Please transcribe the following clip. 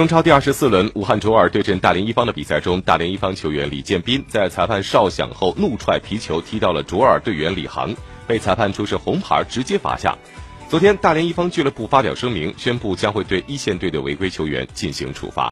中超第二十四轮，武汉卓尔对阵大连一方的比赛中，大连一方球员李建斌在裁判哨响后怒踹皮球，踢到了卓尔队员李航，被裁判出示红牌，直接罚下。昨天，大连一方俱乐部发表声明，宣布将会对一线队的违规球员进行处罚。